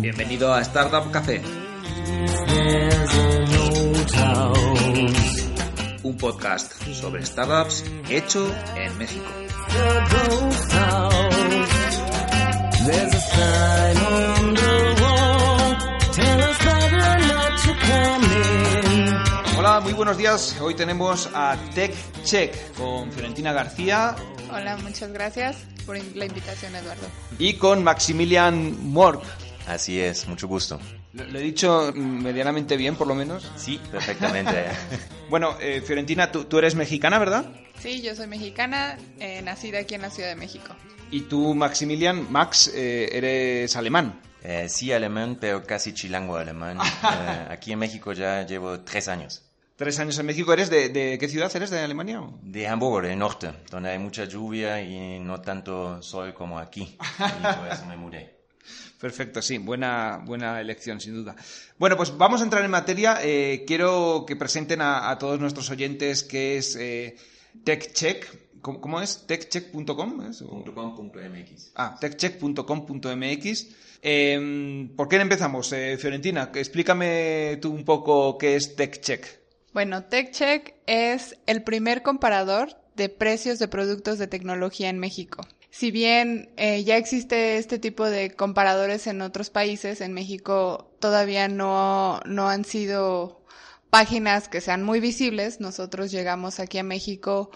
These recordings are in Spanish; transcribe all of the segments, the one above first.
Bienvenido a Startup Café. Un podcast sobre startups hecho en México. Hola, muy buenos días. Hoy tenemos a Tech Check con Fiorentina García. Hola, muchas gracias por la invitación, Eduardo. Y con Maximilian Morg. Así es, mucho gusto. ¿Lo he dicho medianamente bien, por lo menos? Sí, perfectamente. bueno, eh, Fiorentina, tú, eres mexicana, ¿verdad? Sí, yo soy mexicana, eh, nacida aquí en la Ciudad de México. ¿Y tú, Maximilian, Max, eh, eres alemán? sí, alemán, pero casi chilango alemán. aquí en México ya llevo tres años. Tres años en México. ¿Eres de, qué ciudad eres? ¿De Alemania? De Hamburgo, del norte, donde hay mucha lluvia y no tanto sol como aquí. Y por eso me mudé. Perfecto, sí, buena, buena elección, sin duda. Bueno, pues vamos a entrar en materia. Eh, quiero que presenten a, todos nuestros oyentes qué es eh, TechCheck. ¿Cómo, es? ¿Techcheck.com? .com.mx. Ah, techcheck.com.mx. Em, ¿Por qué empezamos, eh, Fiorentina? Explícame tú un poco qué es TechCheck. Bueno, TechCheck es el primer comparador de precios de productos de tecnología en México si bien eh, ya existe este tipo de comparadores en otros países, en México todavía no, no han sido páginas que sean muy visibles. Nosotros llegamos aquí a México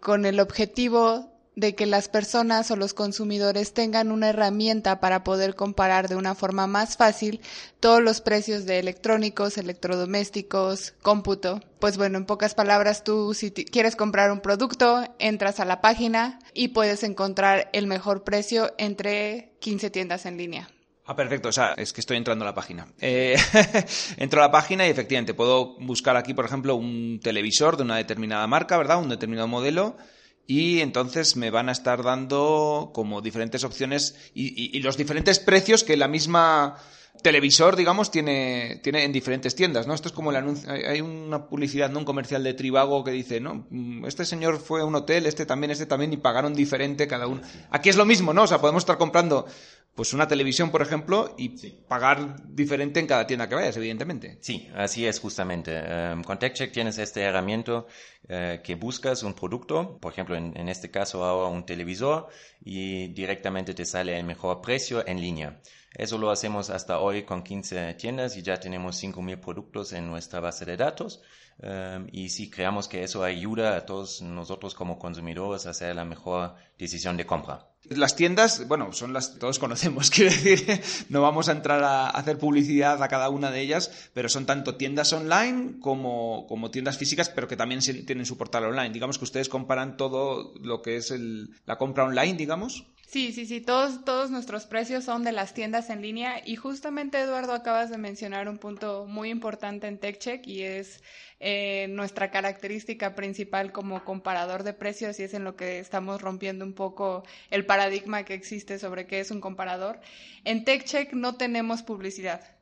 con el objetivo de que las personas o los consumidores tengan una herramienta para poder comparar de una forma más fácil todos los precios de electrónicos, electrodomésticos, cómputo. Pues bueno, en pocas palabras, tú si quieres comprar un producto, entras a la página y puedes encontrar el mejor precio entre 15 tiendas en línea. Ah, perfecto. O sea, es que estoy entrando a la página. Eh, entro a la página y efectivamente puedo buscar aquí, por ejemplo, un televisor de una determinada marca, ¿verdad? Un determinado modelo y entonces me van a estar dando como diferentes opciones y, los diferentes precios que la misma televisor, digamos, tiene, tiene en diferentes tiendas, ¿no? Esto es como el anuncio, hay una publicidad, ¿no? Un comercial de Tribago que dice, ¿no? Mm, este señor fue a un hotel, este también, este también, y pagaron diferente cada uno. Aquí es lo mismo, ¿no? O sea, podemos estar comprando pues una televisión, por ejemplo, y pagar diferente en cada tienda que vayas, evidentemente. Sí, así es justamente. Um, con TechCheck tienes este herramienta eh, que buscas un producto, por ejemplo, en, en, este caso ahora un televisor, y directamente te sale el mejor precio en línea. Eso lo hacemos hasta hoy con 15 tiendas y ya tenemos 5.000 productos en nuestra base de datos. Um, y sí, creamos que eso ayuda a todos nosotros como consumidores a hacer la mejor decisión de compra. Las tiendas, bueno, son las todos conocemos, quiero decir, no vamos a entrar a hacer publicidad a cada una de ellas, pero son tanto tiendas online como, como tiendas físicas, pero que también tienen su portal online. Digamos que ustedes comparan todo lo que es el, la compra online, digamos. Sí, sí, sí, todos, todos nuestros precios son de las tiendas en línea y justamente Eduardo acabas de mencionar un punto muy importante en TechCheck y es eh, nuestra característica principal como comparador de precios y es en lo que estamos rompiendo un poco el paradigma que existe sobre qué es un comparador. En TechCheck no tenemos publicidad.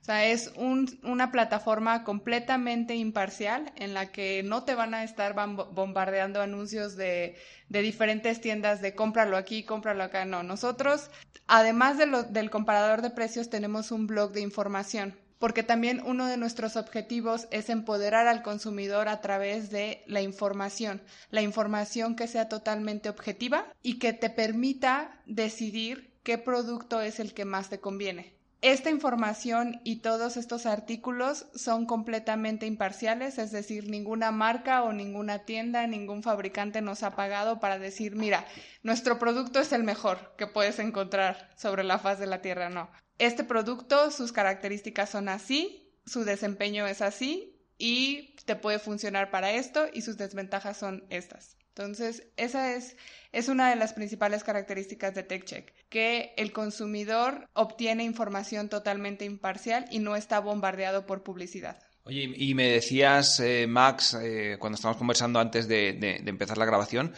O sea, es una plataforma completamente imparcial en la que no te van a estar bombardeando anuncios de, diferentes tiendas de cómpralo aquí, cómpralo acá. No, nosotros, además del comparador de precios, tenemos un blog de información porque también uno de nuestros objetivos es empoderar al consumidor a través de la información, la información que sea totalmente objetiva y que te permita decidir qué producto es el que más te conviene. Esta información y todos estos artículos son completamente imparciales, es decir, ninguna marca o ninguna tienda, ningún fabricante nos ha pagado para decir, mira, nuestro producto es el mejor que puedes encontrar sobre la faz de la Tierra, no. Este producto, sus características son así, su desempeño es así y te puede funcionar para esto y sus desventajas son estas. Entonces, esa es, es una de las principales características de TechCheck, que el consumidor obtiene información totalmente imparcial y no está bombardeado por publicidad. Oye, y me decías, eh, Max, eh, cuando estábamos conversando antes de, empezar la grabación,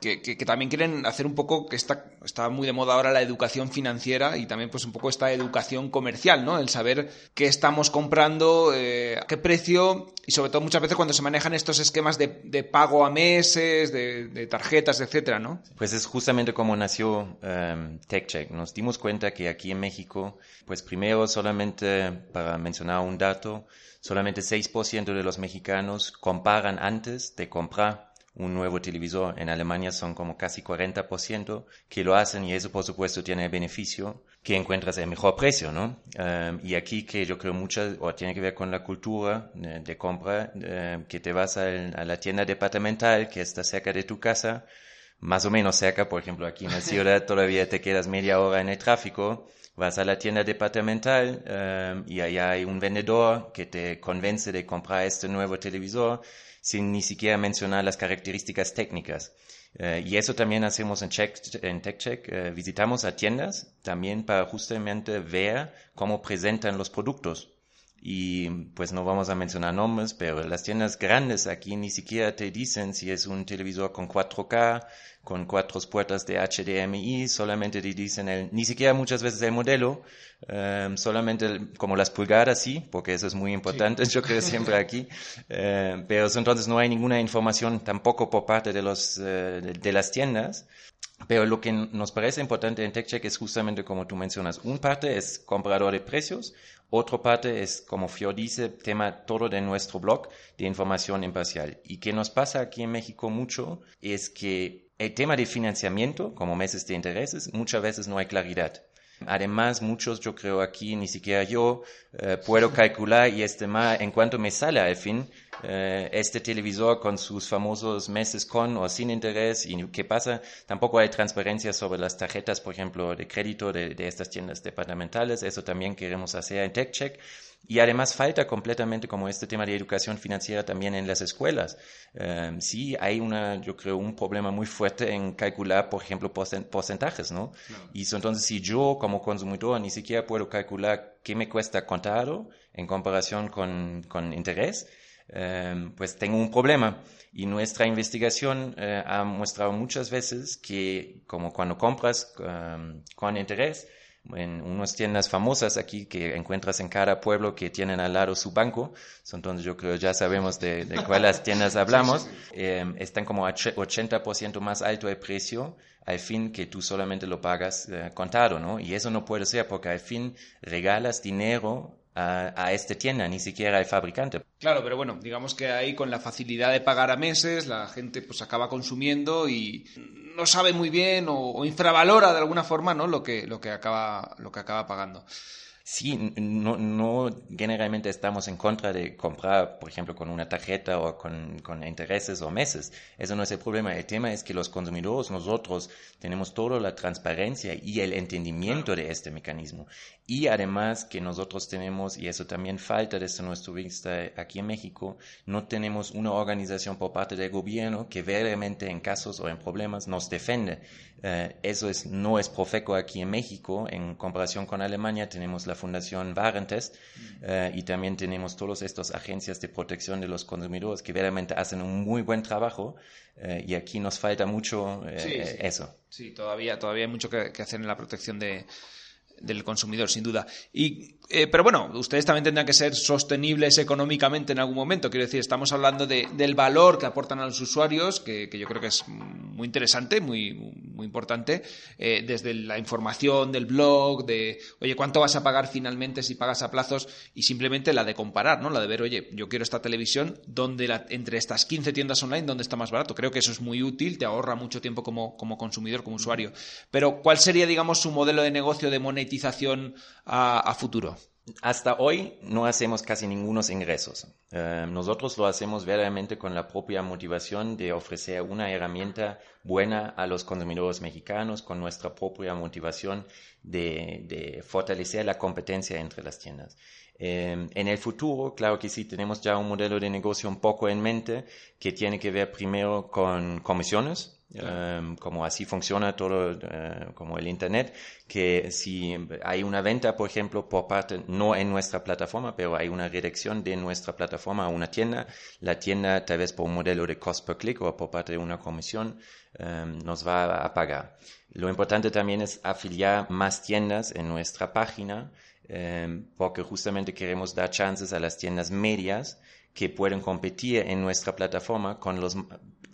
que, también quieren hacer un poco que está, está muy de moda ahora la educación financiera y también pues un poco esta educación comercial, ¿no? El saber qué estamos comprando, eh, a qué precio y sobre todo muchas veces cuando se manejan estos esquemas de, de pago a meses, de, de, tarjetas, etcétera, ¿no? Pues es justamente como nació um, TechCheck. Nos dimos cuenta que aquí en México, pues primero solamente para mencionar un dato, solamente 6% de los mexicanos comparan antes de comprar un nuevo televisor. En Alemania son como casi 40% que lo hacen y eso por supuesto tiene el beneficio que encuentras el mejor precio, ¿no? Um, y aquí que yo creo mucho, o tiene que ver con la cultura de, de compra, uh, que te vas a, a, la tienda departamental que está cerca de tu casa, más o menos cerca, por ejemplo aquí en la ciudad todavía te quedas media hora en el tráfico, vas a la tienda departamental um, y allá hay un vendedor que te convence de comprar este nuevo televisor sin ni siquiera mencionar las características técnicas. Uh, y eso también hacemos en, check, en TechCheck. Uh, visitamos a tiendas también para justamente ver cómo presentan los productos. Y pues no vamos a mencionar nombres, pero las tiendas grandes aquí ni siquiera te dicen si es un televisor con 4K, con cuatro puertas de HDMI, solamente te dicen el, ni siquiera muchas veces el modelo, um, solamente el, como las pulgadas sí, porque eso es muy importante, sí. yo creo siempre aquí, uh, pero entonces no hay ninguna información tampoco por parte de, los, uh, de, de, las tiendas. Pero lo que nos parece importante en TechCheck es justamente como tú mencionas, un parte es comprador de precios, otra parte es, como Fior dice, tema todo de nuestro blog de información imparcial. Y que nos pasa aquí en México mucho es que el tema de financiamiento, como meses de intereses, muchas veces no hay claridad. Además, muchos, yo creo aquí, ni siquiera yo eh, puedo calcular y estimar en cuánto me sale al fin eh, este televisor con sus famosos meses con o sin interés y qué pasa. Tampoco hay transparencia sobre las tarjetas, por ejemplo, de crédito de, de estas tiendas departamentales. Eso también queremos hacer en TechCheck. Y además falta completamente como este tema de educación financiera también en las escuelas. Um, sí hay una, yo creo, un problema muy fuerte en calcular, por ejemplo, porcentajes, ¿no? no. Y entonces si yo como consumidor ni siquiera puedo calcular qué me cuesta contado en comparación con, con interés, um, pues tengo un problema. Y nuestra investigación uh, ha mostrado muchas veces que como cuando compras um, con interés, en unas tiendas famosas aquí que encuentras en cada pueblo que tienen al lado su banco. Entonces yo creo ya sabemos de, de cuáles tiendas hablamos. Sí, sí. Eh, están como 80% más alto el precio al fin que tú solamente lo pagas eh, contado, ¿no? Y eso no puede ser porque al fin regalas dinero a, a esta tienda, ni siquiera al fabricante. Claro, pero bueno, digamos que ahí con la facilidad de pagar a meses, la gente pues acaba consumiendo y no sabe muy bien o, o infravalora de alguna forma, ¿no? Lo que, lo que acaba, lo que acaba pagando. Sí, no, no generalmente estamos en contra de comprar, por ejemplo, con una tarjeta o con, con, intereses o meses. Eso no es el problema. El tema es que los consumidores, nosotros, tenemos toda la transparencia y el entendimiento de este mecanismo. Y además que nosotros tenemos, y eso también falta desde nuestro vista aquí en México, no tenemos una organización por parte del gobierno que verdaderamente en casos o en problemas nos defiende. Uh, eso es, no es Profeco aquí en México. En comparación con Alemania tenemos la Fundación Warentest uh, y también tenemos todas estas agencias de protección de los consumidores que verdaderamente hacen un muy buen trabajo uh, y aquí nos falta mucho sí, sí. eso. Sí, todavía, todavía hay mucho que, que hacer en la protección de, del consumidor, sin duda. Y, eh, pero bueno, ustedes también tendrán que ser sostenibles económicamente en algún momento. Quiero decir, estamos hablando de, del valor que aportan a los usuarios, que, que, yo creo que es muy interesante, muy, muy importante, eh, desde la información del blog, de, oye, ¿cuánto vas a pagar finalmente si pagas a plazos? Y simplemente la de comparar, ¿no? La de ver, oye, yo quiero esta televisión, donde la, entre estas 15 tiendas online, ¿dónde está más barato? Creo que eso es muy útil, te ahorra mucho tiempo como, como consumidor, como usuario. Pero, ¿cuál sería, digamos, su modelo de negocio de monetización? monetización a, a, futuro? Hasta hoy no hacemos casi ningunos ingresos. Eh, nosotros lo hacemos verdaderamente con la propia motivación de ofrecer una herramienta buena a los consumidores mexicanos, con nuestra propia motivación de, fortalecer la competencia entre las tiendas. Eh, en el futuro, claro que sí, tenemos ya un modelo de negocio un poco en mente que tiene que ver primero con comisiones Em, como así funciona todo eh, como el Internet, que si hay una venta, por ejemplo, por parte, no en nuestra plataforma, pero hay una redirección de nuestra plataforma a una tienda, la tienda tal vez por un modelo de cost per click o por parte de una comisión em, nos va a pagar. Lo importante también es afiliar más tiendas en nuestra página, em, porque justamente queremos dar chances a las tiendas medias que pueden competir en nuestra plataforma con las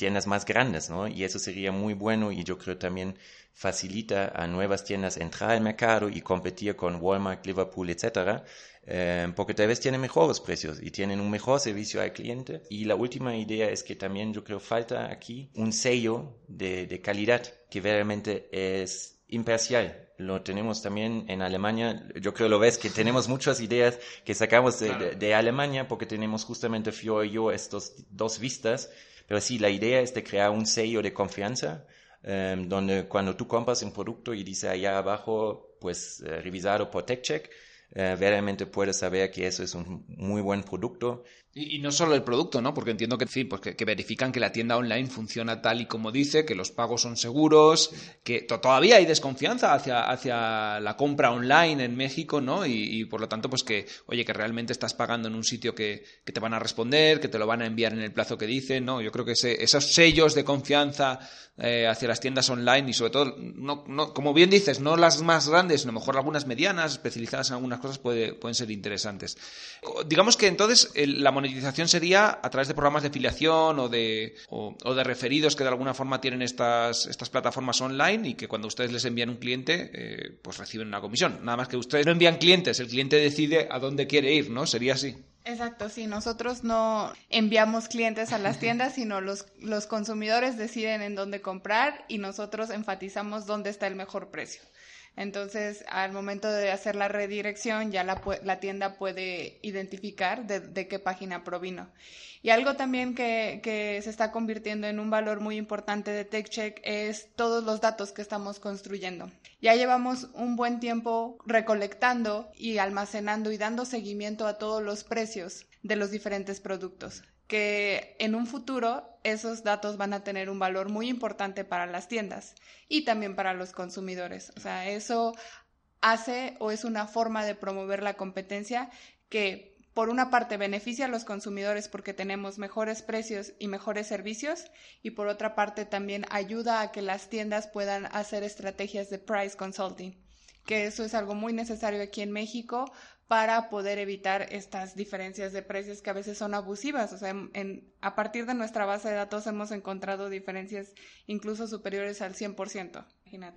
tiendas más grandes, ¿no? Y eso sería muy bueno y yo creo también facilita a nuevas tiendas entrar al mercado y competir con Walmart, Liverpool, etcétera, eh, porque tal vez tienen mejores precios y tienen un mejor servicio al cliente. Y la última idea es que también yo creo falta aquí un sello de, de calidad que realmente es imparcial. Lo tenemos también en Alemania. Yo creo lo ves que tenemos muchas ideas que sacamos de, de, Alemania porque tenemos justamente Fio y yo estos dos vistas. Pero sí, la idea es de crear un sello de confianza em, donde cuando tú compras un producto y dice allá abajo, pues eh, revisado por TechCheck, eh, realmente puedes saber que eso es un muy buen producto y, no solo el producto, ¿no? Porque entiendo que, fin, pues que, verifican que la tienda online funciona tal y como dice, que los pagos son seguros, que todavía hay desconfianza hacia, hacia la compra online en México, ¿no? Y, por lo tanto, pues que, oye, que realmente estás pagando en un sitio que, que, te van a responder, que te lo van a enviar en el plazo que dicen, ¿no? Yo creo que esos sellos de confianza eh, hacia las tiendas online y sobre todo, no, no, como bien dices, no las más grandes, sino mejor algunas medianas, especializadas en algunas cosas, puede, pueden ser interesantes. Digamos que entonces la monetización sería a través de programas de afiliación o de, o, de referidos que de alguna forma tienen estas, estas plataformas online y que cuando ustedes les envían un cliente, eh, pues reciben una comisión. Nada más que ustedes no envían clientes, el cliente decide a dónde quiere ir, ¿no? Sería así. Exacto, sí, nosotros no enviamos clientes a las tiendas, sino los, los consumidores deciden en dónde comprar y nosotros enfatizamos dónde está el mejor precio. Entonces, al momento de hacer la redirección, ya la, la tienda puede identificar de, qué página provino. Y algo también que, que, se está convirtiendo en un valor muy importante de TechCheck es todos los datos que estamos construyendo. Ya llevamos un buen tiempo recolectando y almacenando y dando seguimiento a todos los precios de los diferentes productos que en un futuro esos datos van a tener un valor muy importante para las tiendas y también para los consumidores. O sea, eso hace o es una forma de promover la competencia que por una parte beneficia a los consumidores porque tenemos mejores precios y mejores servicios y por otra parte también ayuda a que las tiendas puedan hacer estrategias de price consulting, que eso es algo muy necesario aquí en México para poder evitar estas diferencias de precios que a veces son abusivas. O sea, en, a partir de nuestra base de datos hemos encontrado diferencias incluso superiores al 100%.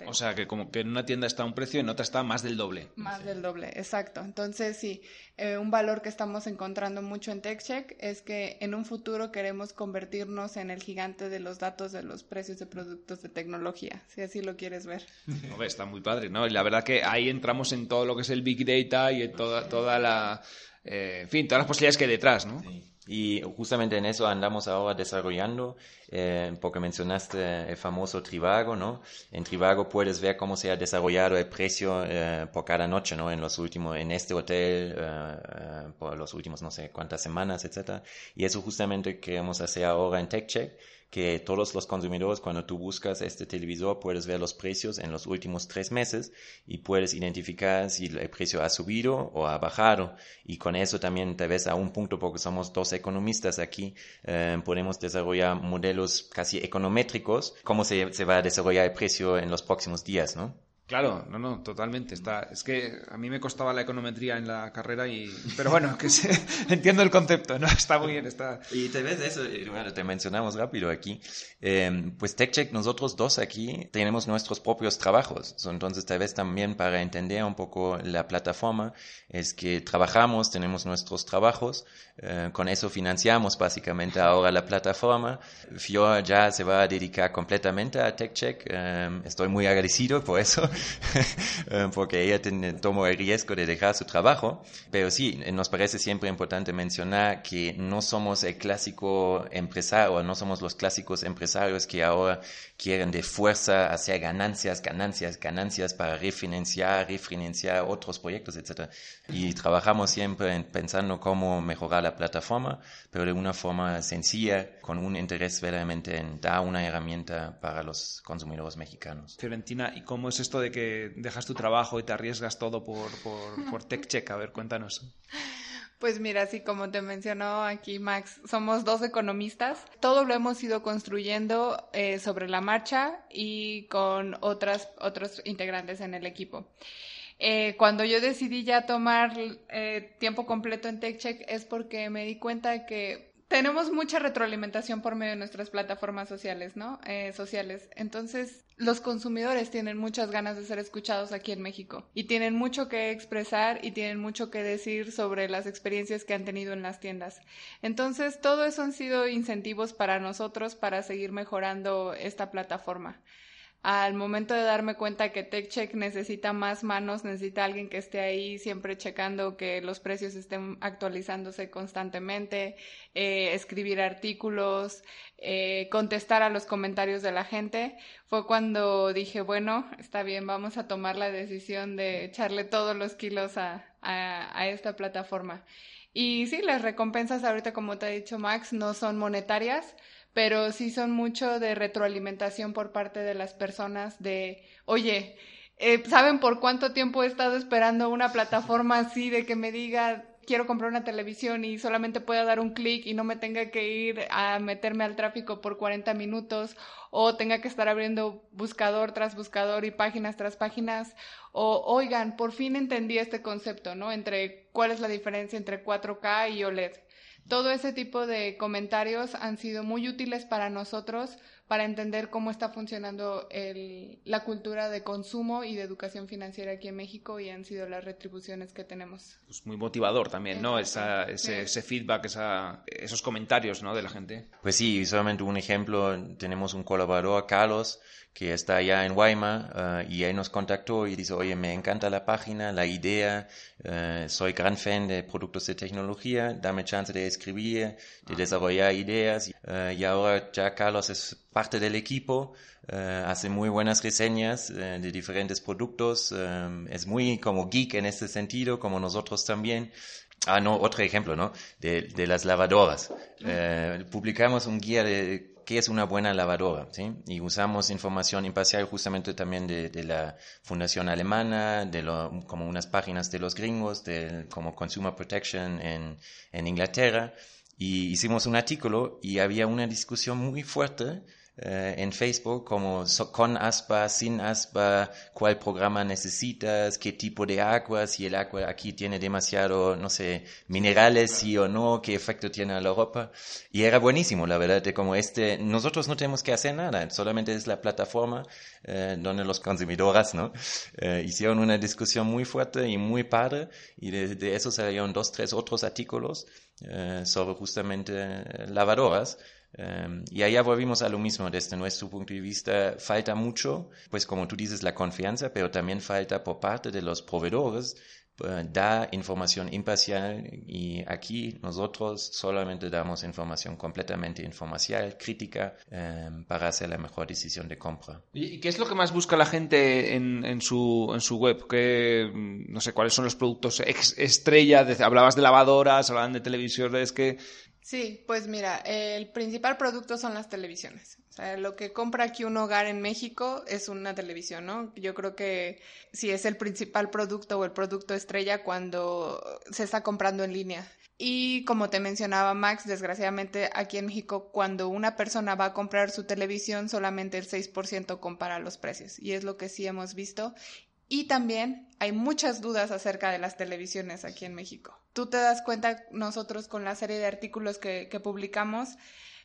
O sea, que como que en una tienda está un precio y en otra está más del doble. Más del doble, exacto. Entonces, sí, eh, un valor que estamos encontrando mucho en TechCheck es que en un futuro queremos convertirnos en el gigante de los datos de los precios de productos de tecnología, si así lo quieres ver. está muy padre, ¿no? Y la verdad que ahí entramos en todo lo que es el Big Data y en toda, toda la... Eh, en fin, todas las posibilidades que hay detrás, ¿no? Sí. Y justamente en eso andamos ahora desarrollando, eh, porque mencionaste el famoso Trivago, ¿no? En Trivago puedes ver cómo se ha desarrollado el precio eh, por cada noche, ¿no? En los últimos, en este hotel, eh, por los últimos no sé cuántas semanas, etcétera. Y eso justamente queremos hacer ahora en TechCheck que todos los consumidores, cuando tú buscas este televisor, puedes ver los precios en los últimos tres meses y puedes identificar si el precio ha subido o ha bajado. Y con eso también te ves a un punto, porque somos dos economistas aquí, eh, podemos desarrollar modelos casi econométricos, cómo se va a desarrollar el precio en los próximos días, ¿no? Claro, no, no, totalmente. Está, es que a mí me costaba la econometría en la carrera y, pero bueno, que entiendo el concepto, ¿no? Está muy bien, está. Y te ves eso, bueno, te mencionamos rápido aquí. Eh, pues TechCheck, nosotros dos aquí tenemos nuestros propios trabajos. Entonces, tal vez también para entender un poco la plataforma, es que trabajamos, tenemos nuestros trabajos, eh, con eso financiamos básicamente ahora la plataforma. Fior ya se va a dedicar completamente a TechCheck. Eh, estoy muy agradecido por eso. porque ella tomó el riesgo de dejar su trabajo. Pero sí, nos parece siempre importante mencionar que no somos el clásico empresario, no somos los clásicos empresarios que ahora quieren de fuerza hacer ganancias, ganancias, ganancias para refinanciar, refinanciar otros proyectos, etc. Y trabajamos siempre pensando cómo mejorar la plataforma, pero de una forma sencilla, con un interés verdaderamente en dar una herramienta para los consumidores mexicanos. Fiorentina, ¿y cómo es esto de que dejas tu trabajo y te arriesgas todo por, por, por TechCheck? A ver, cuéntanos. Pues mira, así como te mencionó aquí Max, somos dos economistas. Todo lo hemos ido construyendo eh, sobre la marcha y con otras, otros integrantes en el equipo. Eh, cuando yo decidí ya tomar eh, tiempo completo en TechCheck es porque me di cuenta que tenemos mucha retroalimentación por medio de nuestras plataformas sociales, ¿no? Eh, sociales. Entonces, los consumidores tienen muchas ganas de ser escuchados aquí en México y tienen mucho que expresar y tienen mucho que decir sobre las experiencias que han tenido en las tiendas. Entonces, todo eso han sido incentivos para nosotros para seguir mejorando esta plataforma al momento de darme cuenta que TechCheck necesita más manos, necesita alguien que esté ahí siempre checando que los precios estén actualizándose constantemente, eh, escribir artículos, eh, contestar a los comentarios de la gente, fue cuando dije, bueno, está bien, vamos a tomar la decisión de echarle todos los kilos a, a esta plataforma. Y sí, las recompensas ahorita, como te ha dicho Max, no son monetarias, pero sí son mucho de retroalimentación por parte de las personas de, oye, eh, ¿saben por cuánto tiempo he estado esperando una plataforma así de que me diga quiero comprar una televisión y solamente pueda dar un clic y no me tenga que ir a meterme al tráfico por 40 minutos o tenga que estar abriendo buscador tras buscador y páginas tras páginas o oigan, por fin entendí este concepto, ¿no? Entre cuál es la diferencia entre 4K y OLED. Todo ese tipo de comentarios han sido muy útiles para nosotros para entender cómo está funcionando la cultura de consumo y de educación financiera aquí en México y han sido las retribuciones que tenemos. Pues muy motivador también, ¿no? ese, ese, feedback, esos comentarios, ¿no? De la gente. Pues sí, solamente un ejemplo, tenemos un colaborador, Carlos, que está allá en Weimar eh, y él nos contactó y dice, oye, me encanta la página, la idea, eh, soy gran fan de productos de tecnología, dame chance de escribir, de ah. desarrollar ideas. Eh, y ahora ya Carlos es parte del equipo, hace muy buenas reseñas de diferentes productos, es muy como geek en este sentido, como nosotros también. Ah, no, otro ejemplo, ¿no? De, de las lavadoras. Publicamos un guía de qué es una buena lavadora, ¿sí? Y usamos información imparcial justamente también de, de la Fundación Alemana, de lo, como unas páginas de los gringos, de, como Consumer Protection en, en Inglaterra, y hicimos un artículo y había una discusión muy fuerte eh, en Facebook como con aspa, sin aspa, cuál programa necesitas, qué tipo de agua, si el agua aquí tiene demasiado, no sé, minerales, sí o no, qué efecto tiene a la ropa. Y era buenísimo, la verdad, de como este, nosotros no tenemos que hacer nada, solamente es la plataforma eh, donde los consumidores, ¿no? Eh, hicieron una discusión muy fuerte y muy padre y de, de eso salieron dos, tres otros artículos sobre justamente lavadoras Em, y allá volvimos a lo mismo, desde nuestro punto de vista falta mucho, pues como tú dices, la confianza, pero también falta por parte de los proveedores eh, dar información imparcial y aquí nosotros solamente damos información completamente informacional, crítica, em, para hacer la mejor decisión de compra. ¿Y qué es lo que más busca la gente en, en, su, en su web? ¿Qué, no sé, ¿Cuáles son los productos estrella? hablabas de lavadoras, hablaban de televisores, que Sí, pues mira, el principal producto son las televisiones. O sea, lo que compra aquí un hogar en México es una televisión, ¿no? Yo creo que sí es el principal producto o el producto estrella cuando se está comprando en línea. Y como te mencionaba Max, desgraciadamente aquí en México cuando una persona va a comprar su televisión solamente el 6% compara los precios. Y es lo que sí hemos visto. Y también hay muchas dudas acerca de las televisiones aquí en México. Tú te das cuenta nosotros con la serie de artículos que, publicamos,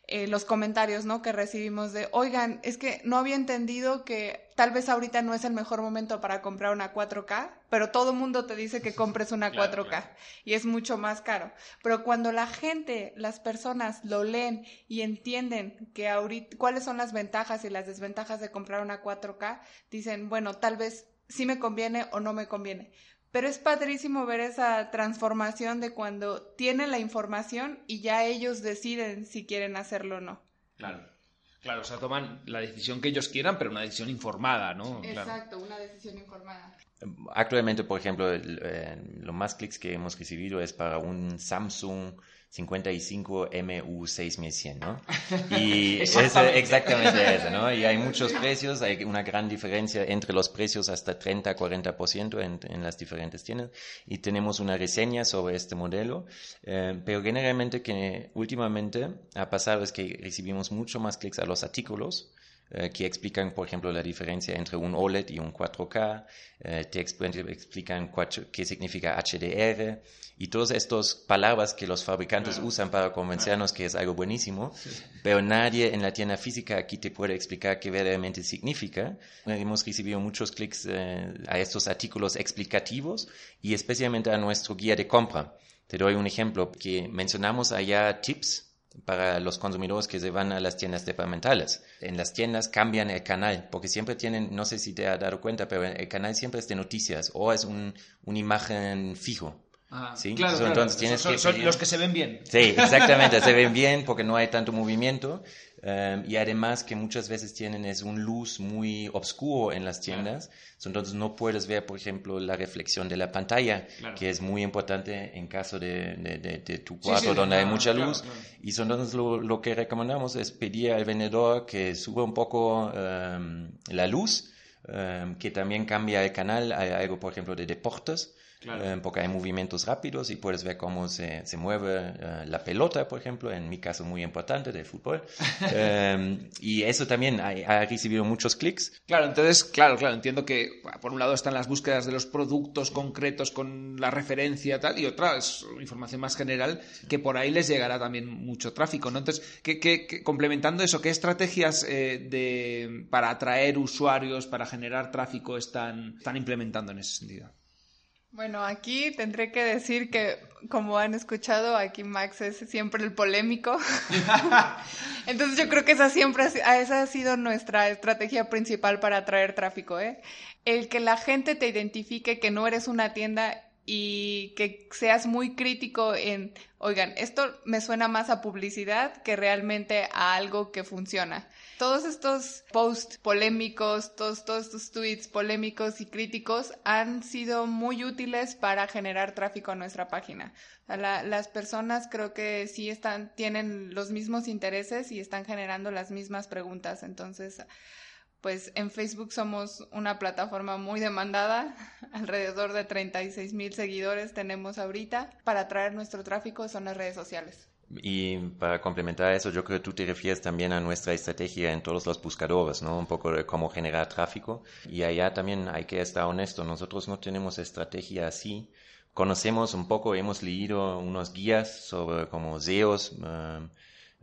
eh, los comentarios ¿no? que recibimos de, oigan, es que no había entendido que tal vez ahorita no es el mejor momento para comprar una 4K, pero todo mundo te dice que compres una 4K y es mucho más caro. Pero cuando la gente, las personas lo leen y entienden que ahorita, cuáles son las ventajas y las desventajas de comprar una 4K, dicen, bueno, tal vez si me conviene o no me conviene. Pero es padrísimo ver esa transformación de cuando tienen la información y ya ellos deciden si quieren hacerlo o no. Claro. Claro, o sea, toman la decisión que ellos quieran, pero una decisión informada, ¿no? Exacto, una decisión informada. Actualmente, por ejemplo, eh, lo más clics que hemos recibido es para un Samsung 55 MU 6100, ¿no? Y es exactamente eso, ¿no? Y hay muchos precios, hay una gran diferencia entre los precios hasta 30, 40% en, en las diferentes tiendas. Y tenemos una reseña sobre este modelo, eh, pero generalmente que últimamente ha pasado es que recibimos mucho más clics a los artículos, eh, que explican, por ejemplo, la diferencia entre un OLED y un 4K, eh, te explican qué significa HDR y todas estas palabras que los fabricantes usan para convencernos que es algo buenísimo, pero nadie en la tienda física aquí te puede explicar qué verdaderamente significa. Hemos recibido muchos clics eh, a estos artículos explicativos y especialmente a nuestro guía de compra. Te doy un ejemplo que mencionamos allá tips para los consumidores que se van a las tiendas departamentales. En las tiendas cambian el canal, porque siempre tienen, no sé si te has dado cuenta, pero el canal siempre es de noticias o es un, una imagen fijo. Ah, ¿sí? Claro, Entonces tienes son, que los que se ven bien. Sí, exactamente, se ven bien porque no hay tanto movimiento. Em, y además que muchas veces tienen es un luz muy oscuro en las tiendas, entonces no puedes ver, por ejemplo, la reflexión de la pantalla, que es muy importante en caso de, de, tu cuarto donde hay mucha luz. Y entonces lo, lo, que recomendamos es pedir al vendedor que suba un poco um, la luz, um, que también cambie el canal, hay algo, por ejemplo, de deportes. Eh, porque hay movimientos rápidos y puedes ver cómo se, se mueve eh, la pelota, por ejemplo, en mi caso muy importante de fútbol. Em, y eso también ha, recibido muchos clics. Claro, entonces, claro, claro, entiendo que por un lado están las búsquedas de los productos concretos con la referencia tal, y otra es información más general que por ahí les llegará también mucho tráfico, ¿no? Entonces, ¿qué, complementando eso, ¿qué estrategias eh, de, para atraer usuarios, para generar tráfico están, están implementando en ese sentido? Bueno, aquí tendré que decir que, como han escuchado, aquí Max es siempre el polémico. Entonces yo creo que esa siempre esa ha sido nuestra estrategia principal para atraer tráfico, ¿eh? El que la gente te identifique que no eres una tienda y que seas muy crítico en, oigan, esto me suena más a publicidad que realmente a algo que funciona. Todos estos posts polémicos, todos, todos estos tweets polémicos y críticos han sido muy útiles para generar tráfico a nuestra página. las personas creo que sí están, tienen los mismos intereses y están generando las mismas preguntas. Entonces, pues en Facebook somos una plataforma muy demandada, alrededor de 36 mil seguidores tenemos ahorita. Para atraer nuestro tráfico son las redes sociales. Y para complementar eso, yo creo que tú te refieres también a nuestra estrategia en todos los buscadores, ¿no? Un poco de cómo generar tráfico. Y allá también hay que estar honesto, nosotros no tenemos estrategia así. Conocemos un poco, hemos leído unos guías sobre como SEOs, eh,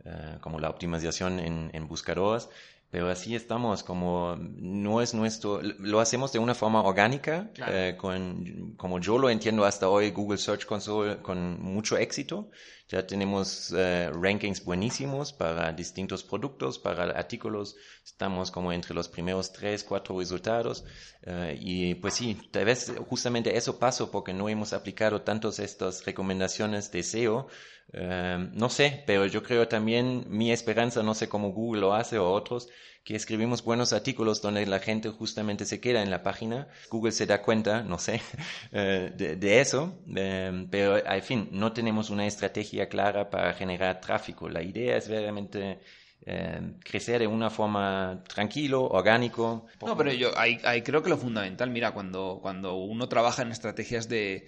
eh, como la optimización en, en buscadores, pero así estamos, como no es nuestro, lo hacemos de una forma orgánica, eh, con, como yo lo entiendo hasta hoy, Google Search Console con mucho éxito. Ya tenemos eh, rankings buenísimos para distintos productos, para artículos. Estamos como entre los primeros tres, cuatro resultados. Eh, y pues sí, tal vez justamente eso pasó porque no hemos aplicado tantas estas recomendaciones de SEO Em, no sé, pero yo creo también mi esperanza, no sé cómo Google lo hace o otros, que escribimos buenos artículos donde la gente justamente se queda en la página. Google se da cuenta, no sé, eh, de, eso, em, pero al fin no tenemos una estrategia clara para generar tráfico. La idea es realmente em, crecer de una forma tranquilo, orgánico. No, pero yo ahí, creo que lo fundamental, mira, cuando, cuando uno trabaja en estrategias de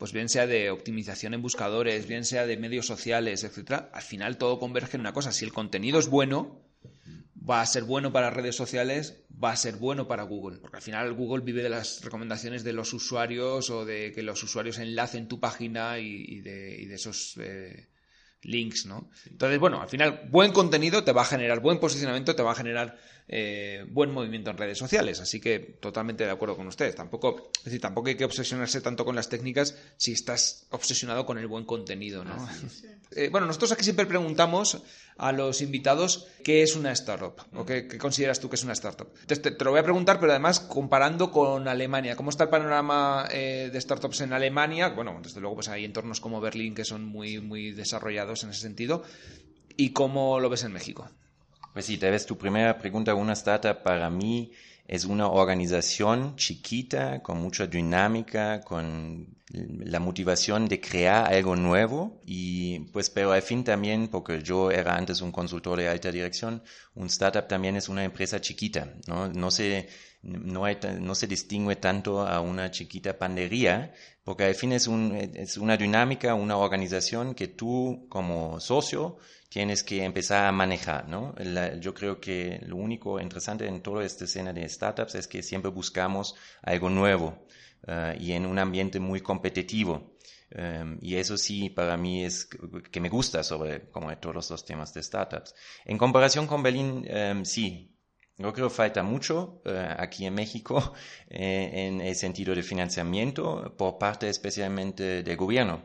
pues bien sea de optimización en buscadores, bien sea de medios sociales, etcétera, al final todo converge en una cosa. Si el contenido es bueno, va a ser bueno para redes sociales, va a ser bueno para Google. Porque al final Google vive de las recomendaciones de los usuarios o de que los usuarios enlacen tu página y, de, esos. Eh, links, ¿no? Entonces, bueno, al final, buen contenido te va a generar, buen posicionamiento te va a generar eh, buen movimiento en redes sociales. Así que totalmente de acuerdo con ustedes. Tampoco, es decir, tampoco hay que obsesionarse tanto con las técnicas si estás obsesionado con el buen contenido, ¿no? Eh, bueno, nosotros aquí siempre preguntamos a los invitados qué es una startup o qué, consideras tú que es una startup. Entonces, te, lo voy a preguntar, pero además comparando con Alemania. ¿Cómo está el panorama eh, de startups en Alemania? Bueno, desde luego pues hay entornos como Berlín que son muy, muy desarrollados en ese sentido. ¿Y cómo lo ves en México? Pues sí, tal vez tu primera pregunta, una startup para mí es una organización chiquita, con mucha dinámica, con la motivación de crear algo nuevo y pues pero al fin también, porque yo era antes un consultor de alta dirección, un startup también es una empresa chiquita, ¿no? No se, no, hay, no se distingue tanto a una chiquita pandería, porque al fin es, un, es una dinámica, una organización que tú como socio tienes que empezar a manejar, ¿no? yo creo que lo único interesante en toda esta escena de startups es que siempre buscamos algo nuevo eh, y en un ambiente muy competitivo. Um, y eso sí, para mí es que me gusta sobre como todos los temas de startups. En comparación con Berlín, um, sí, yo creo que falta mucho uh, aquí en México eh, en el sentido de financiamiento por parte especialmente del gobierno.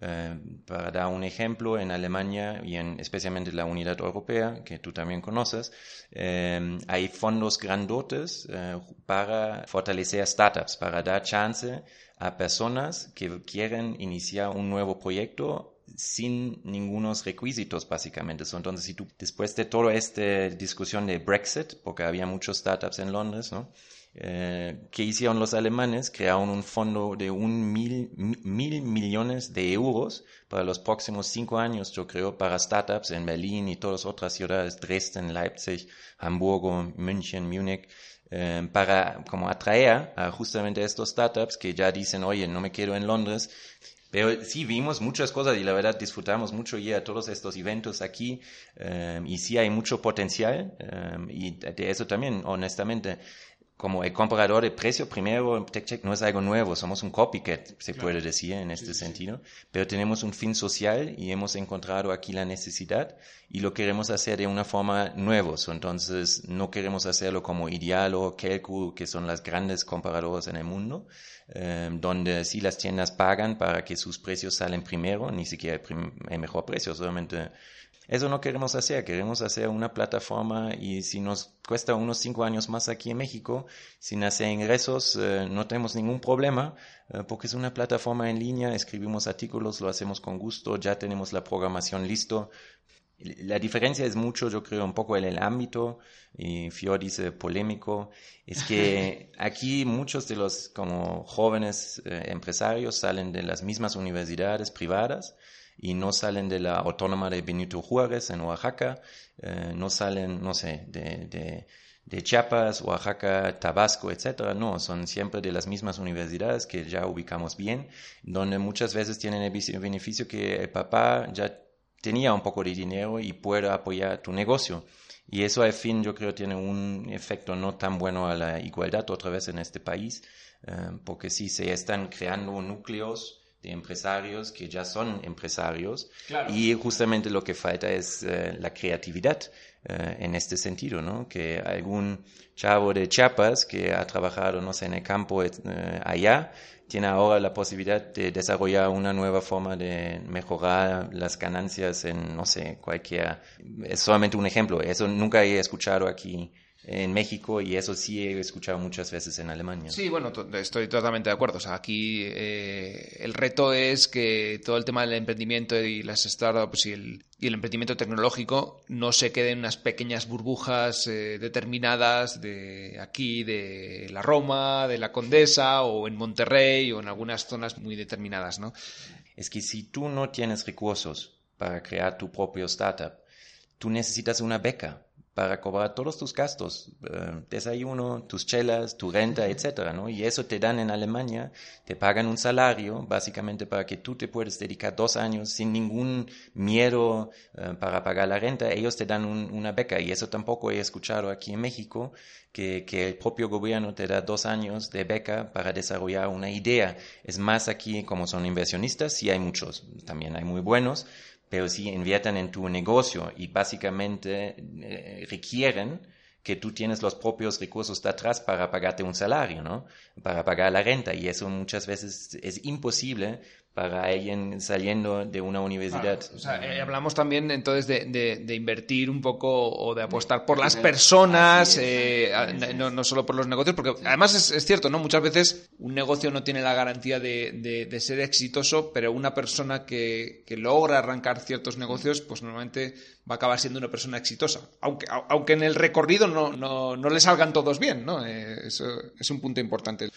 Eh, para dar un ejemplo, en Alemania y en especialmente la Unidad Europea, que tú también conoces, eh, hay fondos grandotes eh, para fortalecer startups, para dar chance a personas que quieren iniciar un nuevo proyecto sin ningunos requisitos, básicamente. Entonces, si tú, después de toda esta discusión de Brexit, porque había muchos startups en Londres, ¿no? Eh, ¿Qué hicieron los alemanes? Crearon un fondo de un mil, mil millones de euros para los próximos cinco años, yo creo, para startups en Berlín y todas otras ciudades, Dresden, Leipzig, Hamburgo, München, Múnich, eh, para como atraer a justamente estos startups que ya dicen, oye, no me quiero en Londres, pero sí vimos muchas cosas y la verdad disfrutamos mucho ir a todos estos eventos aquí eh, y sí hay mucho potencial y de eso también, honestamente, como el comparador de precio, primero TechCheck no es algo nuevo, somos un copycat, se puede decir en este sentido, pero tenemos un fin social y hemos encontrado aquí la necesidad y lo queremos hacer de una forma nueva. Entonces, no queremos hacerlo como Ideal o Kelku, que son las grandes comparadoras en el mundo, eh, donde sí las tiendas pagan para que sus precios salen primero, ni siquiera el, el mejor precio, solamente eso no queremos hacer, queremos hacer una plataforma y si nos cuesta unos cinco años más aquí en México, sin hacer ingresos, eh, no tenemos ningún problema, eh, porque es una plataforma en línea, escribimos artículos, lo hacemos con gusto, ya tenemos la programación listo. La diferencia es mucho, yo creo, un poco en el ámbito, y Fior dice polémico, es que aquí muchos de los como jóvenes eh, empresarios salen de las mismas universidades privadas, y no salen de la autónoma de Benito Juárez en Oaxaca, eh, no salen, no sé, de, de, Chiapas, Oaxaca, Tabasco, etcétera, no, son siempre de las mismas universidades que ya ubicamos bien, donde muchas veces tienen el beneficio que el papá ya tenía un poco de dinero y puede apoyar tu negocio. Y eso al fin yo creo tiene un efecto no tan bueno a la igualdad otra vez en este país, eh, porque si se están creando núcleos de empresarios que ya son empresarios y justamente lo que falta es eh, la creatividad eh, en este sentido, ¿no? Que algún chavo de Chiapas que ha trabajado, no sé, en el campo eh, allá, tiene ahora la posibilidad de desarrollar una nueva forma de mejorar las ganancias en, no sé, cualquier... Es solamente un ejemplo, eso nunca he escuchado aquí en México y eso sí he escuchado muchas veces en Alemania. Sí, bueno, estoy totalmente de acuerdo. O sea, aquí eh, el reto es que todo el tema del emprendimiento y las startups y el, y el emprendimiento tecnológico no se queden en unas pequeñas burbujas eh, determinadas de aquí, de la Roma, de la Condesa o en Monterrey o en algunas zonas muy determinadas, ¿no? Es que si tú no tienes recursos para crear tu propio startup, tú necesitas una beca para cobrar todos tus gastos, eh, desayuno, tus chelas, tu renta, etcétera, ¿no? Y eso te dan en Alemania, te pagan un salario, básicamente para que tú te puedas dedicar dos años sin ningún miedo eh, para pagar la renta, ellos te dan una beca y eso tampoco he escuchado aquí en México, que, que el propio gobierno te da dos años de beca para desarrollar una idea. Es más aquí, como son inversionistas, sí hay muchos, también hay muy buenos, pero sí inviertan en tu negocio y básicamente eh, requieren que tú tienes los propios recursos de atrás para pagarte un salario, ¿no? Para pagar la renta y eso muchas veces es imposible para alguien saliendo de una universidad. o sea, eh, hablamos también entonces de, de, invertir un poco o de apostar por las personas, eh, no, no, solo por los negocios, porque además es, es, cierto, ¿no? Muchas veces un negocio no tiene la garantía de, de ser exitoso, pero una persona que, que, logra arrancar ciertos negocios, pues normalmente va a acabar siendo una persona exitosa, aunque, aunque en el recorrido no, no, no le salgan todos bien, ¿no? Eh, eso es un punto importante.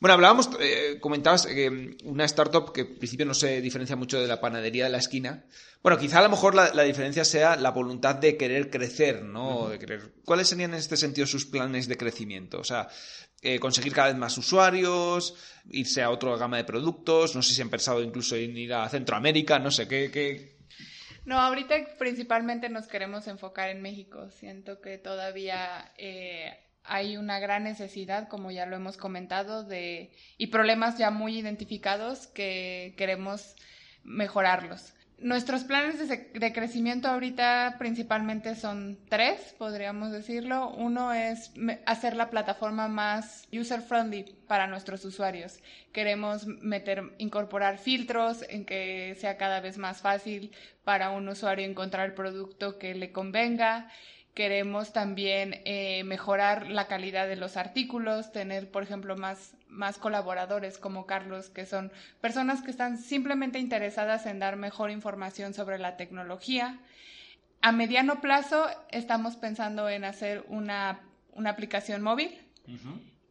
Bueno, hablábamos, eh, comentabas que una startup que en principio no se diferencia mucho de la panadería de la esquina. Bueno, quizá a lo mejor la, diferencia sea la voluntad de querer crecer, ¿no? de querer... ¿Cuáles serían en este sentido sus planes de crecimiento? O sea, eh, conseguir cada vez más usuarios, irse a otra gama de productos, no sé si han pensado incluso en ir a Centroamérica, no sé, ¿qué, qué, no, ahorita principalmente nos queremos enfocar en México. Siento que todavía eh, hay una gran necesidad, como ya lo hemos comentado, de, y problemas ya muy identificados que queremos mejorarlos. Nuestros planes de, crecimiento ahorita principalmente son tres, podríamos decirlo. Uno es hacer la plataforma más user-friendly para nuestros usuarios. Queremos meter, incorporar filtros en que sea cada vez más fácil para un usuario encontrar el producto que le convenga Queremos también eh, mejorar la calidad de los artículos, tener, por ejemplo, más, más colaboradores como Carlos, que son personas que están simplemente interesadas en dar mejor información sobre la tecnología. A mediano plazo estamos pensando en hacer una, una aplicación móvil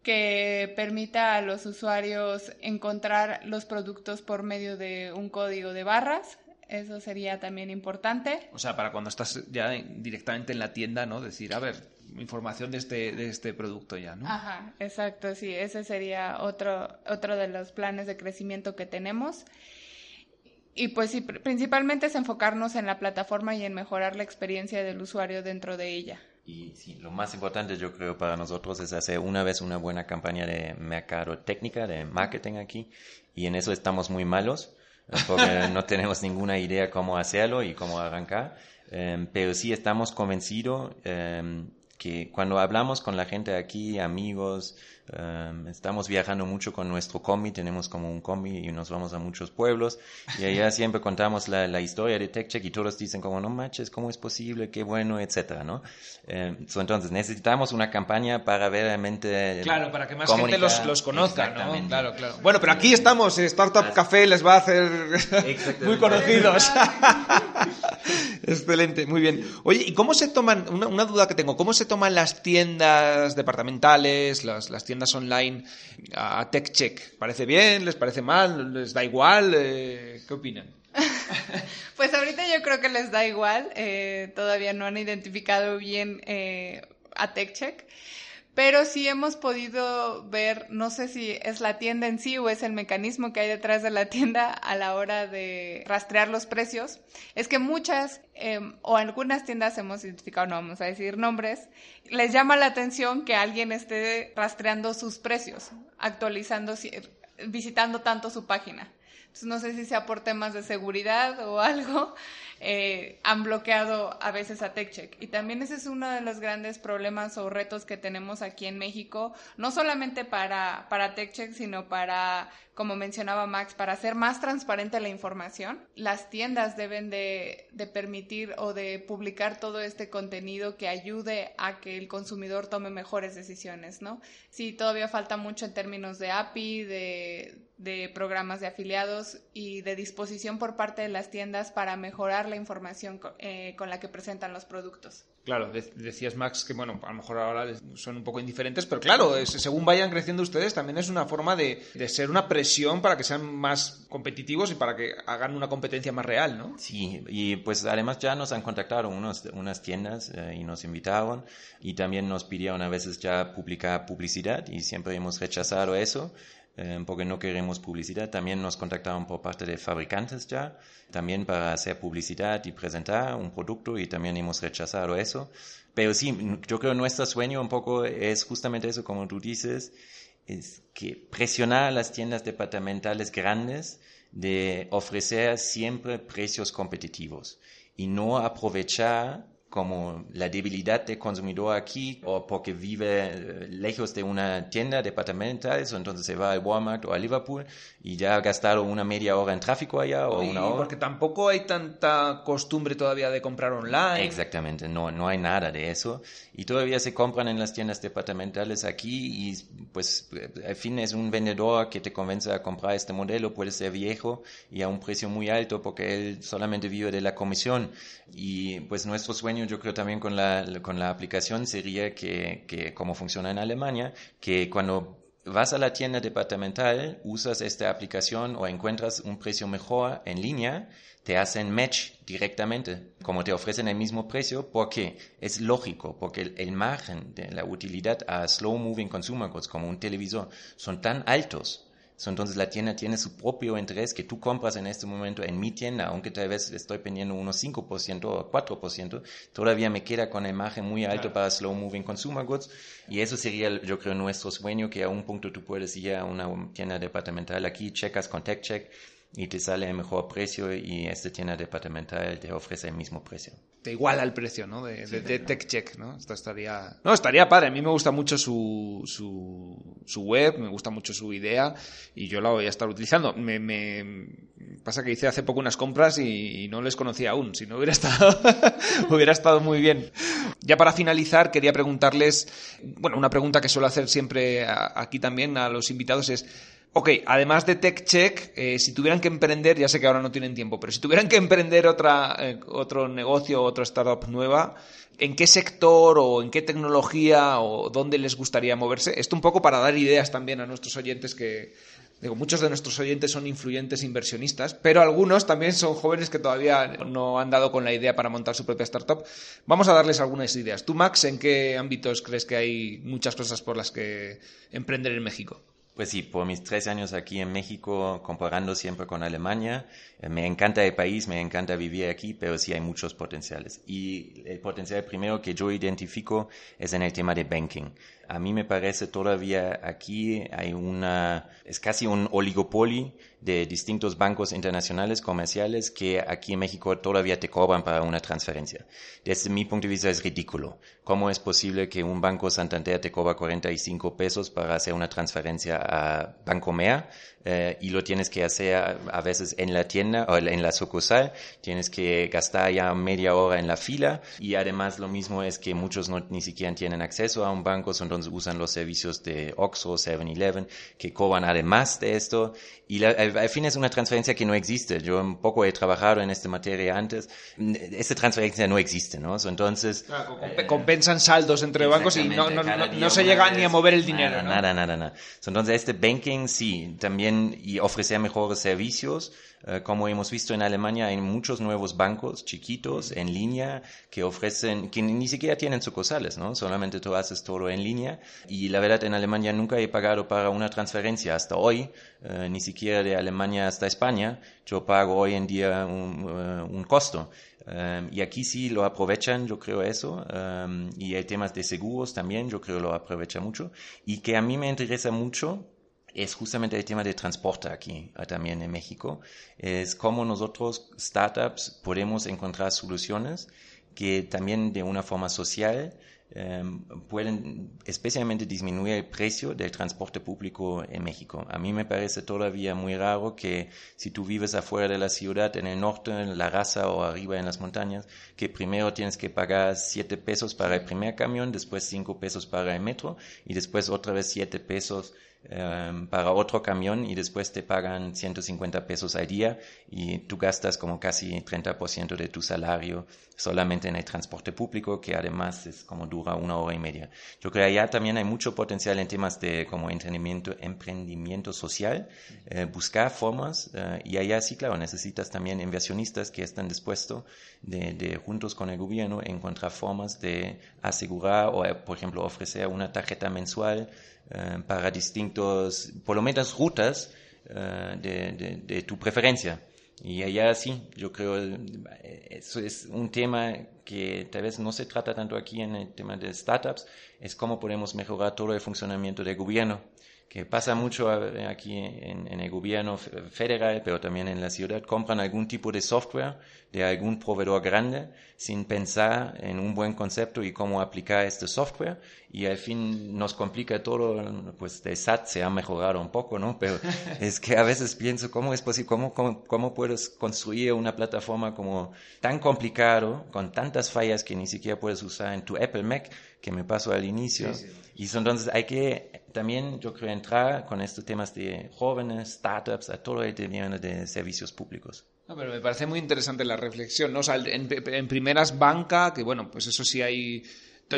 que permita a los usuarios encontrar los productos por medio de un código de barras eso sería también importante. O sea, para cuando estás ya directamente en la tienda, ¿no? Decir, a ver, información de este, de este producto ya, ¿no? Ajá, exacto, sí. Ese sería otro, otro de los planes de crecimiento que tenemos. Y pues sí, principalmente es enfocarnos en la plataforma y en mejorar la experiencia del usuario dentro de ella. Y sí, lo más importante yo creo para nosotros es hacer una vez una buena campaña de mercado técnica, de marketing aquí, y en eso estamos muy malos porque no tenemos ninguna idea cómo hacerlo y cómo arrancar, em, pero sí estamos convencidos em, que cuando hablamos con la gente aquí, amigos, Em, estamos viajando mucho con nuestro combi, tenemos como un combi y nos vamos a muchos pueblos y allá siempre contamos la, la historia de TechCheck y todos dicen como no manches, ¿cómo es posible? Qué bueno, etcétera, ¿no? Em, entonces necesitamos una campaña para realmente Claro, para que más gente los, los conozca, ¿no? Claro, claro. Bueno, pero aquí estamos, eh, Startup Café les va a hacer muy conocidos. Excelente, muy bien. Oye, ¿y cómo se toman, una, una, duda que tengo, cómo se toman las tiendas departamentales, las, las tiendas online a TechCheck? ¿Parece bien? ¿Les parece mal? ¿Les da igual? Eh, ¿Qué opinan? pues ahorita yo creo que les da igual. Eh, todavía no han identificado bien eh, a TechCheck pero sí hemos podido ver, no sé si es la tienda en sí o es el mecanismo que hay detrás de la tienda a la hora de rastrear los precios, es que muchas em, o algunas tiendas hemos identificado, no vamos a decir nombres, les llama la atención que alguien esté rastreando sus precios, actualizando, visitando tanto su página. No sé si sea por temas de seguridad o algo, eh, han bloqueado a veces a TechCheck. Y también ese es uno de los grandes problemas o retos que tenemos aquí en México, no solamente para, para TechCheck, sino para, como mencionaba Max, para hacer más transparente la información. Las tiendas deben de, de permitir o de publicar todo este contenido que ayude a que el consumidor tome mejores decisiones, ¿no? Sí, todavía falta mucho en términos de API, de de programas de afiliados y de disposición por parte de las tiendas para mejorar la información eh, con la que presentan los productos. Claro, decías Max que bueno, a lo mejor ahora son un poco indiferentes, pero claro, según vayan creciendo ustedes también es una forma de, ser una presión para que sean más competitivos y para que hagan una competencia más real, ¿no? Sí, y pues además ya nos han contactado unos, unas tiendas eh, y nos invitaron y también nos pidieron a veces ya publicar publicidad y siempre hemos rechazado eso eh, porque no queremos publicidad. También nos contactaron por parte de fabricantes ya, también para hacer publicidad y presentar un producto y también hemos rechazado eso. Pero sí, yo creo nuestro sueño un poco es justamente eso, como tú dices, es que presionar a las tiendas departamentales grandes de ofrecer siempre precios competitivos y no aprovechar como la debilidad del consumidor aquí o porque vive eh, lejos de una tienda departamental, entonces se va al Walmart o a Liverpool y ya ha gastado una media hora en tráfico allá o una hora. Porque tampoco hay tanta costumbre todavía de comprar online. Exactamente, no, no hay nada de eso y todavía se compran en las tiendas departamentales aquí y pues al fin es un vendedor que te convence a comprar este modelo, puede ser viejo y a un precio muy alto porque él solamente vive de la comisión y pues nuestro sueño yo creo también con la, con la aplicación sería que, que, como funciona en Alemania, que cuando vas a la tienda departamental, usas esta aplicación o encuentras un precio mejor en línea, te hacen match directamente, como te ofrecen el mismo precio, porque es lógico, porque el, el margen de la utilidad a slow moving consumer goods como un televisor son tan altos entonces la tienda tiene su propio interés que tú compras en este momento en mi tienda, aunque tal vez estoy pendiendo unos 5% o 4%, todavía me queda con la imagen muy alto para slow moving consumer goods. Y eso sería, yo creo, nuestro sueño, que a un punto tú puedes ir a una tienda departamental aquí, checas con TechCheck y te sale el mejor precio y esta tienda departamental te ofrece el mismo precio. Te iguala el precio, ¿no? De, de, TechCheck, ¿no? Esto estaría... No, estaría padre. A mí me gusta mucho su, su, su, web, me gusta mucho su idea y yo la voy a estar utilizando. Me, me pasa que hice hace poco unas compras y, no les conocía aún. Si no hubiera estado, hubiera estado muy bien. Ya para finalizar, quería preguntarles, bueno, una pregunta que suelo hacer siempre aquí también a los invitados es Ok, además de TechCheck, eh, si tuvieran que emprender, ya sé que ahora no tienen tiempo, pero si tuvieran que emprender otra, eh, otro negocio, otra startup nueva, ¿en qué sector o en qué tecnología o dónde les gustaría moverse? Esto un poco para dar ideas también a nuestros oyentes que, digo, muchos de nuestros oyentes son influyentes inversionistas, pero algunos también son jóvenes que todavía no han dado con la idea para montar su propia startup. Vamos a darles algunas ideas. Tú, Max, ¿en qué ámbitos crees que hay muchas cosas por las que emprender en México? Pues sí, por mis tres años aquí en México, comparando siempre con Alemania, me encanta el país, me encanta vivir aquí, pero sí hay muchos potenciales. Y el potencial primero que yo identifico es en el tema de banking. A mí me parece todavía aquí hay una, es casi un oligopolio de distintos bancos internacionales comerciales que aquí en México todavía te cobran para una transferencia. Desde mi punto de vista es ridículo. ¿Cómo es posible que un banco Santander te cobra 45 pesos para hacer una transferencia a Banco Mea? Eh, y lo tienes que hacer a, veces en la tienda o en la sucursal, tienes que gastar ya media hora en la fila y además lo mismo es que muchos no, ni siquiera tienen acceso a un banco, entonces usan los servicios de Oxxo, 7-Eleven, que cobran además de esto y al, fin es una transferencia que no existe. Yo un poco he trabajado en esta materia antes, esta transferencia no existe, ¿no? Entonces... compensan saldos entre bancos y no, no, no, se llega ni a mover el dinero. Nada, nada, nada. Entonces este banking sí, también y ofrecer mejores servicios. Eh, como hemos visto en Alemania, hay muchos nuevos bancos chiquitos en línea que ofrecen, que ni siquiera tienen sucursales, ¿no? Solamente tú haces todo en línea. Y la verdad, en Alemania nunca he pagado para una transferencia hasta hoy, eh, ni siquiera de Alemania hasta España. Yo pago hoy en día un, eh, costo. y aquí sí lo aprovechan, yo creo eso. y hay temas de seguros también, yo creo lo aprovecha mucho. Y que a mí me interesa mucho es justamente el tema de transporte aquí ah, también en México. Es cómo nosotros, startups, podemos encontrar soluciones que también de una forma social em, pueden especialmente disminuir el precio del transporte público en México. A mí me parece todavía muy raro que si tú vives afuera de la ciudad, en el norte, en la raza o arriba en las montañas, que primero tienes que pagar 7 pesos para el primer camión, después 5 pesos para el metro y después otra vez 7 pesos Em, para otro camión y después te pagan 150 pesos al día y tú gastas como casi 30% de tu salario solamente en el transporte público, que además es como dura una hora y media. Yo creo que allá también hay mucho potencial en temas de como emprendimiento, emprendimiento social, eh, buscar formas eh, y allá sí, claro, necesitas también inversionistas que están dispuestos de, de, juntos con el gobierno encontrar formas de asegurar o, por ejemplo, ofrecer una tarjeta mensual eh, para distintos, por lo menos rutas eh, de, de, tu preferencia. Y allá sí, yo creo, eso es un tema que tal vez no se trata tanto aquí en el tema de startups, es cómo podemos mejorar todo el funcionamiento del gobierno que pasa mucho aquí en, el gobierno federal, pero también en la ciudad, compran algún tipo de software de algún proveedor grande sin pensar en un buen concepto y cómo aplicar este software y al fin nos complica todo, pues el SAT se ha mejorado un poco, ¿no? Pero es que a veces pienso, ¿cómo es posible? ¿Cómo, cómo, cómo puedes construir una plataforma como tan complicado, con tantas fallas que ni siquiera puedes usar en tu Apple Mac, que me pasó al inicio? Y entonces hay que también, yo creo, entrar con estos temas de jóvenes, startups, a todo el tema de servicios públicos. No, pero me parece muy interesante la reflexión, ¿no? O sea, en, primeras banca, que bueno, pues eso sí hay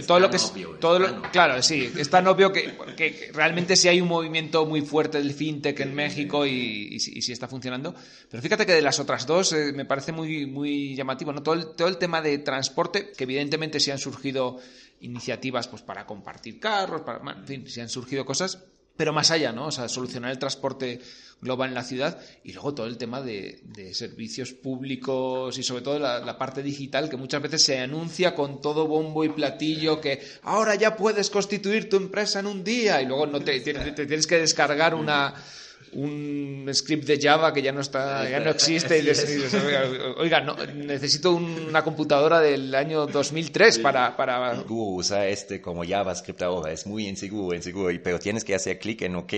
todo lo que es, todo lo, claro sí es tan obvio que, que, realmente sí hay un movimiento muy fuerte del fintech en México y, y, sí está funcionando pero fíjate que de las otras dos eh, me parece muy muy llamativo no todo el, todo el tema de transporte que evidentemente sí han surgido iniciativas pues para compartir carros, para, en fin, si han surgido cosas, pero más allá, ¿no? O sea, solucionar el transporte global en la ciudad y luego todo el tema de, servicios públicos y sobre todo la, parte digital que muchas veces se anuncia con todo bombo y platillo que ahora ya puedes constituir tu empresa en un día y luego no te tienes que descargar una un script de Java que ya no está, ya no existe y oiga, no, necesito una computadora del año 2003 para, para... Google usa este como JavaScript ahora, es muy inseguro, inseguro, pero tienes que hacer clic en OK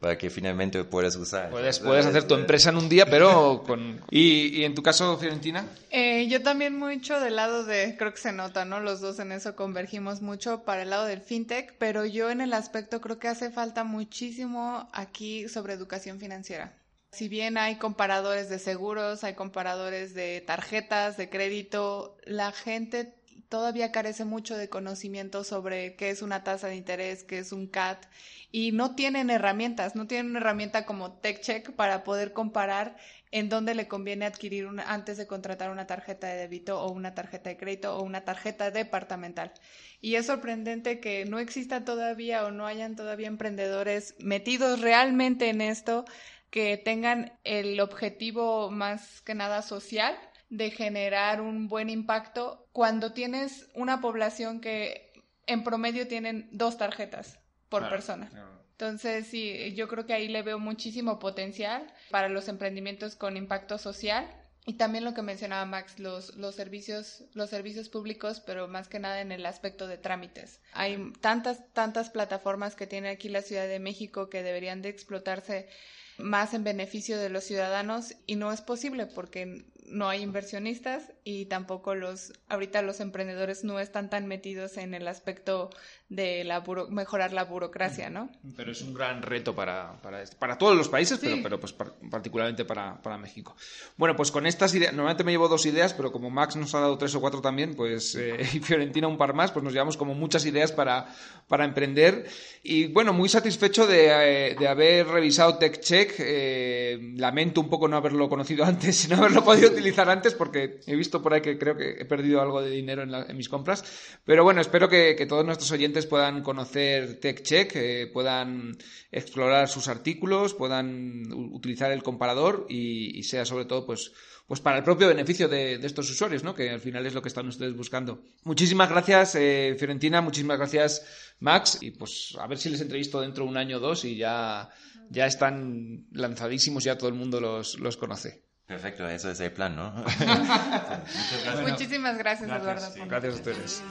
para que finalmente puedas usar. Puedes, puedes hacer tu empresa en un día, pero con... ¿Y, y en tu caso, Fiorentina? Eh, yo también mucho del lado de, creo que se nota, ¿no? Los dos en eso convergimos mucho para el lado del fintech, pero yo en el aspecto creo que hace falta muchísimo aquí sobre educación financiera. Si bien hay comparadores de seguros, hay comparadores de tarjetas, de crédito, la gente todavía carece mucho de conocimiento sobre qué es una tasa de interés, qué es un CAT, y no tienen herramientas, no tienen una herramienta como TechCheck para poder comparar en dónde le conviene adquirir una, antes de contratar una tarjeta de débito o una tarjeta de crédito o una tarjeta departamental. Y es sorprendente que no exista todavía o no hayan todavía emprendedores metidos realmente en esto que tengan el objetivo más que nada social de generar un buen impacto cuando tienes una población que en promedio tienen dos tarjetas por persona. Entonces, sí, yo creo que ahí le veo muchísimo potencial para los emprendimientos con impacto social. Y también lo que mencionaba Max, los, los servicios, los servicios públicos, pero más que nada en el aspecto de trámites. Hay tantas, tantas plataformas que tiene aquí la Ciudad de México que deberían de explotarse más en beneficio de los ciudadanos y no es posible porque no hay inversionistas y tampoco los, ahorita los emprendedores no están tan metidos en el aspecto de la mejorar la burocracia, ¿no? Pero es un gran reto para, para, para todos los países, pero, pero pues particularmente para, para, México. Bueno, pues con estas ideas, normalmente me llevo dos ideas, pero como Max nos ha dado tres o cuatro también, pues eh, y Fiorentina un par más, pues nos llevamos como muchas ideas para, para emprender. Y bueno, muy satisfecho de, eh, de haber revisado TechCheck. Eh, lamento un poco no haberlo conocido antes, no haberlo podido utilizar antes, porque he visto por ahí que creo que he perdido algo de dinero en, mis compras. Pero bueno, espero que, que todos nuestros oyentes puedan conocer TechCheck, eh, puedan explorar sus artículos, puedan utilizar el comparador y, sea sobre todo pues, pues para el propio beneficio de, estos usuarios, ¿no? que al final es lo que están ustedes buscando. Muchísimas gracias, eh, Fiorentina, muchísimas gracias, Max, y pues a ver si les entrevisto dentro de un año o dos y ya, ya están lanzadísimos, ya todo el mundo los, los conoce. Perfecto, eso es el plan, ¿no? Muchísimas gracias, Eduardo. Gracias a ustedes.